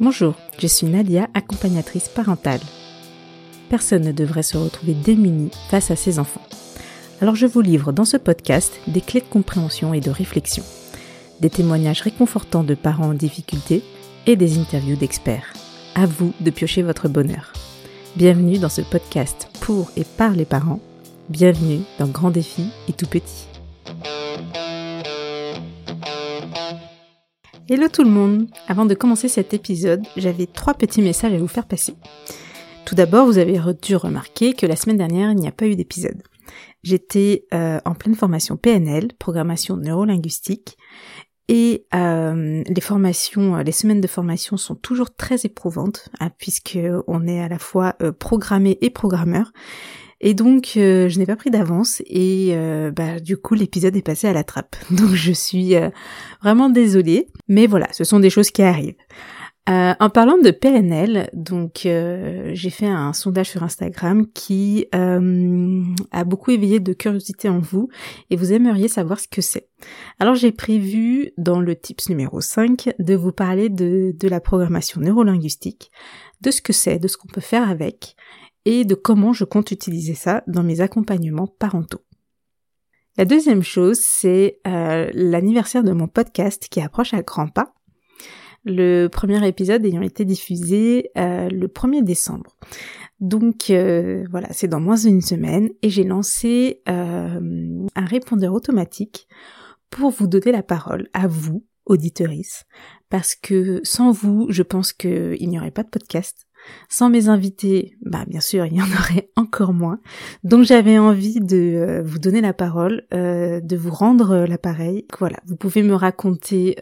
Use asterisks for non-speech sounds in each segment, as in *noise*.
Bonjour, je suis Nadia, accompagnatrice parentale. Personne ne devrait se retrouver démuni face à ses enfants. Alors je vous livre dans ce podcast des clés de compréhension et de réflexion, des témoignages réconfortants de parents en difficulté et des interviews d'experts. À vous de piocher votre bonheur. Bienvenue dans ce podcast pour et par les parents. Bienvenue dans Grand Défi et Tout Petit. Hello tout le monde Avant de commencer cet épisode, j'avais trois petits messages à vous faire passer. Tout d'abord, vous avez dû remarquer que la semaine dernière, il n'y a pas eu d'épisode. J'étais euh, en pleine formation PNL, programmation neurolinguistique, et euh, les formations, les semaines de formation sont toujours très éprouvantes, hein, puisque on est à la fois euh, programmé et programmeur. Et donc, euh, je n'ai pas pris d'avance et euh, bah, du coup, l'épisode est passé à la trappe. *laughs* Donc, je suis euh, vraiment désolée. Mais voilà, ce sont des choses qui arrivent. en parlant de PNL, donc j'ai fait un sondage sur Instagram qui a beaucoup éveillé de curiosité en vous et vous aimeriez savoir ce que c'est. Alors j'ai prévu dans le tips numéro 5 de vous parler de la programmation neurolinguistique, de ce que c'est, de ce qu'on peut faire avec et de comment je compte utiliser ça dans mes accompagnements parentaux. La deuxième chose, c'est euh, l'anniversaire de mon podcast qui approche à grands pas. Le premier épisode ayant été diffusé euh, le 1er décembre. Donc euh, voilà, c'est dans moins d'une semaine et j'ai lancé un répondeur automatique pour vous donner la parole à vous, auditorice, parce que sans vous, je pense qu'il n'y aurait pas de podcast. Sans mes invités, bah bien sûr, il y en *laughs* aurait encore moins. Donc j'avais envie de euh, vous donner la parole, euh, de vous rendre euh, l'appareil. Voilà, vous pouvez me raconter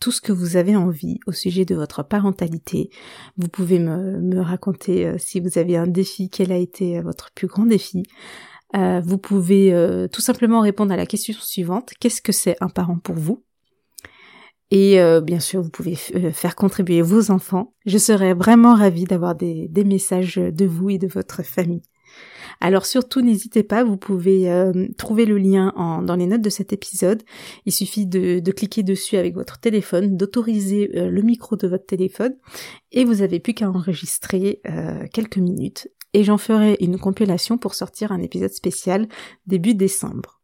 tout ce que vous avez envie au sujet de votre parentalité. Vous pouvez me, me raconter si vous avez un défi, quel a été votre plus grand défi. vous pouvez tout simplement répondre à la question suivante. Qu'est-ce que c'est un parent pour vous? Et euh, bien sûr, vous pouvez euh, faire contribuer vos enfants. Je serais vraiment ravie d'avoir des, messages de vous et de votre famille. Alors surtout, n'hésitez pas, vous pouvez euh, trouver le lien en, dans les notes de cet épisode. Il suffit de, cliquer dessus avec votre téléphone, d'autoriser le micro de votre téléphone, et vous avez plus qu'à enregistrer quelques minutes. Et j'en ferai une compilation pour sortir un épisode spécial début décembre.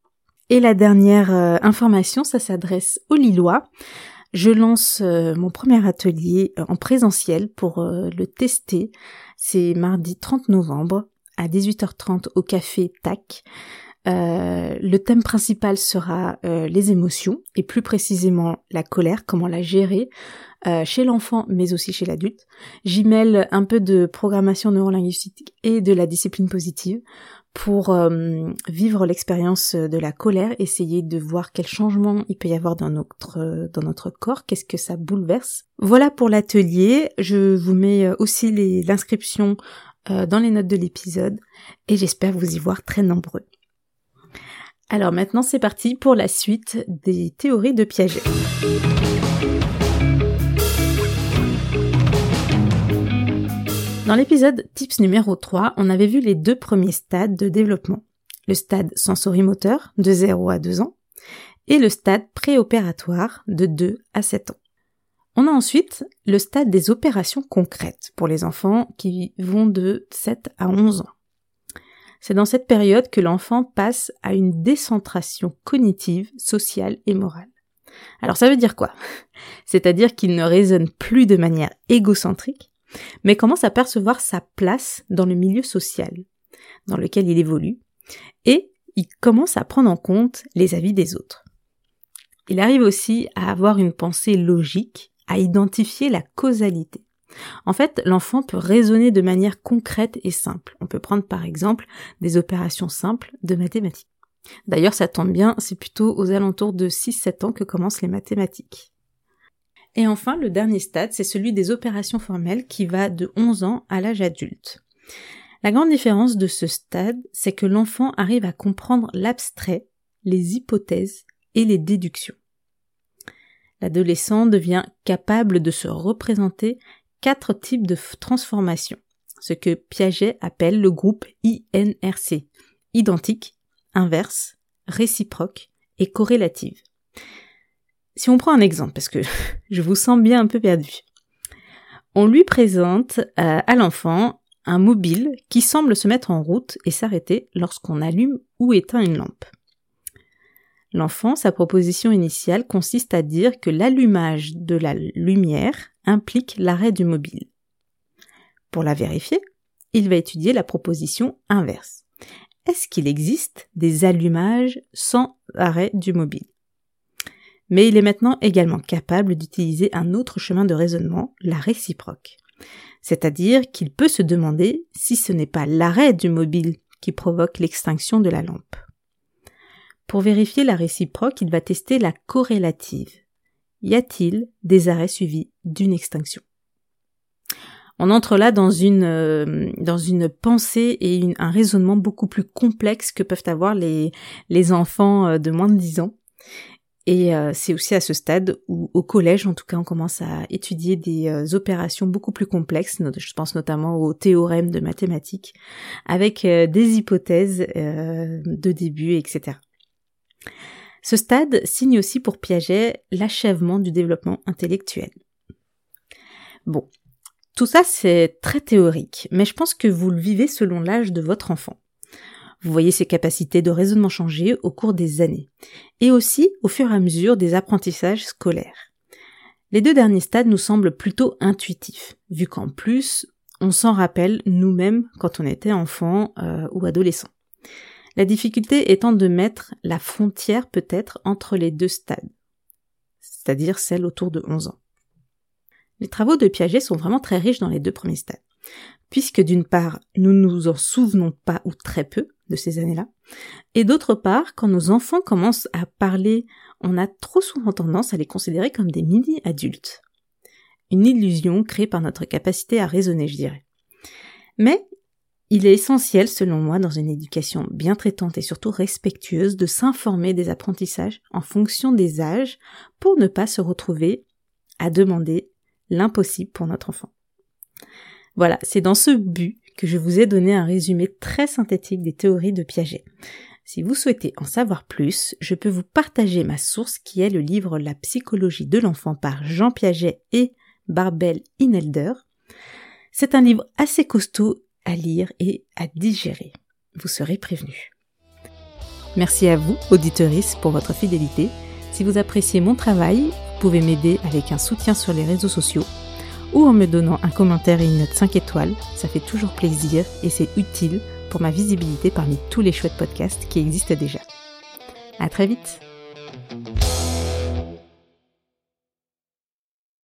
Et la dernière information, ça s'adresse aux Lillois. Je lance euh, mon premier atelier euh, en présentiel pour euh, le tester. C'est mardi 30 novembre à 18h30 au café TAC. le thème principal sera les émotions et plus précisément la colère, comment la gérer chez l'enfant mais aussi chez l'adulte. J'y mêle un peu de programmation neurolinguistique et de la discipline positive pour euh, vivre l'expérience de la colère, essayer de voir quel changement il peut y avoir dans notre dans notre corps, qu'est-ce que ça bouleverse. Voilà pour l'atelier. Je vous mets aussi l'inscription euh, dans les notes de l'épisode et j'espère vous y voir très nombreux. Alors maintenant c'est parti pour la suite des théories de Piaget. Dans l'épisode tips numéro 3, on avait vu les deux premiers stades de développement. Le stade sensorimoteur, de 0 à 2 ans, et le stade préopératoire, de 2 à 7 ans. On a ensuite le stade des opérations concrètes pour les enfants qui vont de 7 à 11 ans. C'est dans cette période que l'enfant passe à une décentration cognitive, sociale et morale. Alors ça veut dire quoi? C'est-à-dire qu'il ne raisonne plus de manière égocentrique, mais commence à percevoir sa place dans le milieu social dans lequel il évolue, et il commence à prendre en compte les avis des autres. Il arrive aussi à avoir une pensée logique, à identifier la causalité. En fait, l'enfant peut raisonner de manière concrète et simple. On peut prendre par exemple des opérations simples de mathématiques. D'ailleurs, ça tombe bien, c'est plutôt aux alentours de 6-7 ans que commencent les mathématiques. Et enfin, le dernier stade, c'est celui des opérations formelles qui va de 11 ans à l'âge adulte. La grande différence de ce stade, c'est que l'enfant arrive à comprendre l'abstrait, les hypothèses et les déductions. L'adolescent devient capable de se représenter quatre types de transformations, ce que Piaget appelle le groupe INRC, identique, inverse, réciproque et corrélative. Si on prend un exemple, parce que *laughs* je vous sens bien un peu perdu. On lui présente euh, à l'enfant un mobile qui semble se mettre en route et s'arrêter lorsqu'on allume ou éteint une lampe. L'enfant, sa proposition initiale consiste à dire que l'allumage de la lumière implique l'arrêt du mobile. Pour la vérifier, il va étudier la proposition inverse. Est-ce qu'il existe des allumages sans arrêt du mobile? Mais il est maintenant également capable d'utiliser un autre chemin de raisonnement, la réciproque. C'est-à-dire qu'il peut se demander si ce n'est pas l'arrêt du mobile qui provoque l'extinction de la lampe. Pour vérifier la réciproque, il va tester la corrélative. Y a-t-il des arrêts suivis d'une extinction? On entre là dans une, euh, pensée et un raisonnement beaucoup plus complexe que peuvent avoir les, les enfants euh, de moins de 10 ans. Et euh, c'est aussi à ce stade où, au collège, en tout cas, on commence à étudier des euh, opérations beaucoup plus complexes. Je pense notamment aux théorèmes de mathématiques, avec euh, des hypothèses de début, etc. Ce stade signe aussi pour Piaget l'achèvement du développement intellectuel. Bon, tout ça c'est très théorique, mais je pense que vous le vivez selon l'âge de votre enfant. Vous voyez ses capacités de raisonnement changer au cours des années, et aussi au fur et à mesure des apprentissages scolaires. Les deux derniers stades nous semblent plutôt intuitifs, vu qu'en plus, on s'en rappelle nous-mêmes quand on était enfant euh, ou adolescent. La difficulté étant de mettre la frontière peut-être entre les deux stades, c'est-à-dire celle autour de 11 ans. Les travaux de Piaget sont vraiment très riches dans les deux premiers stades puisque d'une part, nous nous en souvenons pas ou très peu ces années-là, et d'autre part, quand nos enfants commencent à parler, on a trop souvent tendance à les considérer comme des mini-adultes. Une illusion créée par notre capacité à raisonner, je dirais. Mais il est essentiel, selon moi, dans une éducation bien traitante et surtout respectueuse, de s'informer des apprentissages en fonction des âges pour ne pas se retrouver à demander l'impossible pour notre enfant. Voilà, c'est dans ce but que je vous ai donné un résumé très synthétique des théories de Piaget. Si vous souhaitez en savoir plus, je peux vous partager ma source qui est le livre La psychologie de l'enfant par Jean Piaget et Barbel Inelder. C'est un livre assez costaud à lire et à digérer. Vous serez prévenus. Merci à vous, auditeurice, pour votre fidélité. Si vous appréciez mon travail, vous pouvez m'aider avec un soutien sur les réseaux sociaux ou en me donnant un commentaire et une note 5 étoiles. Ça fait toujours plaisir et c'est utile pour ma visibilité parmi tous les chouettes podcasts qui existent déjà. À très vite!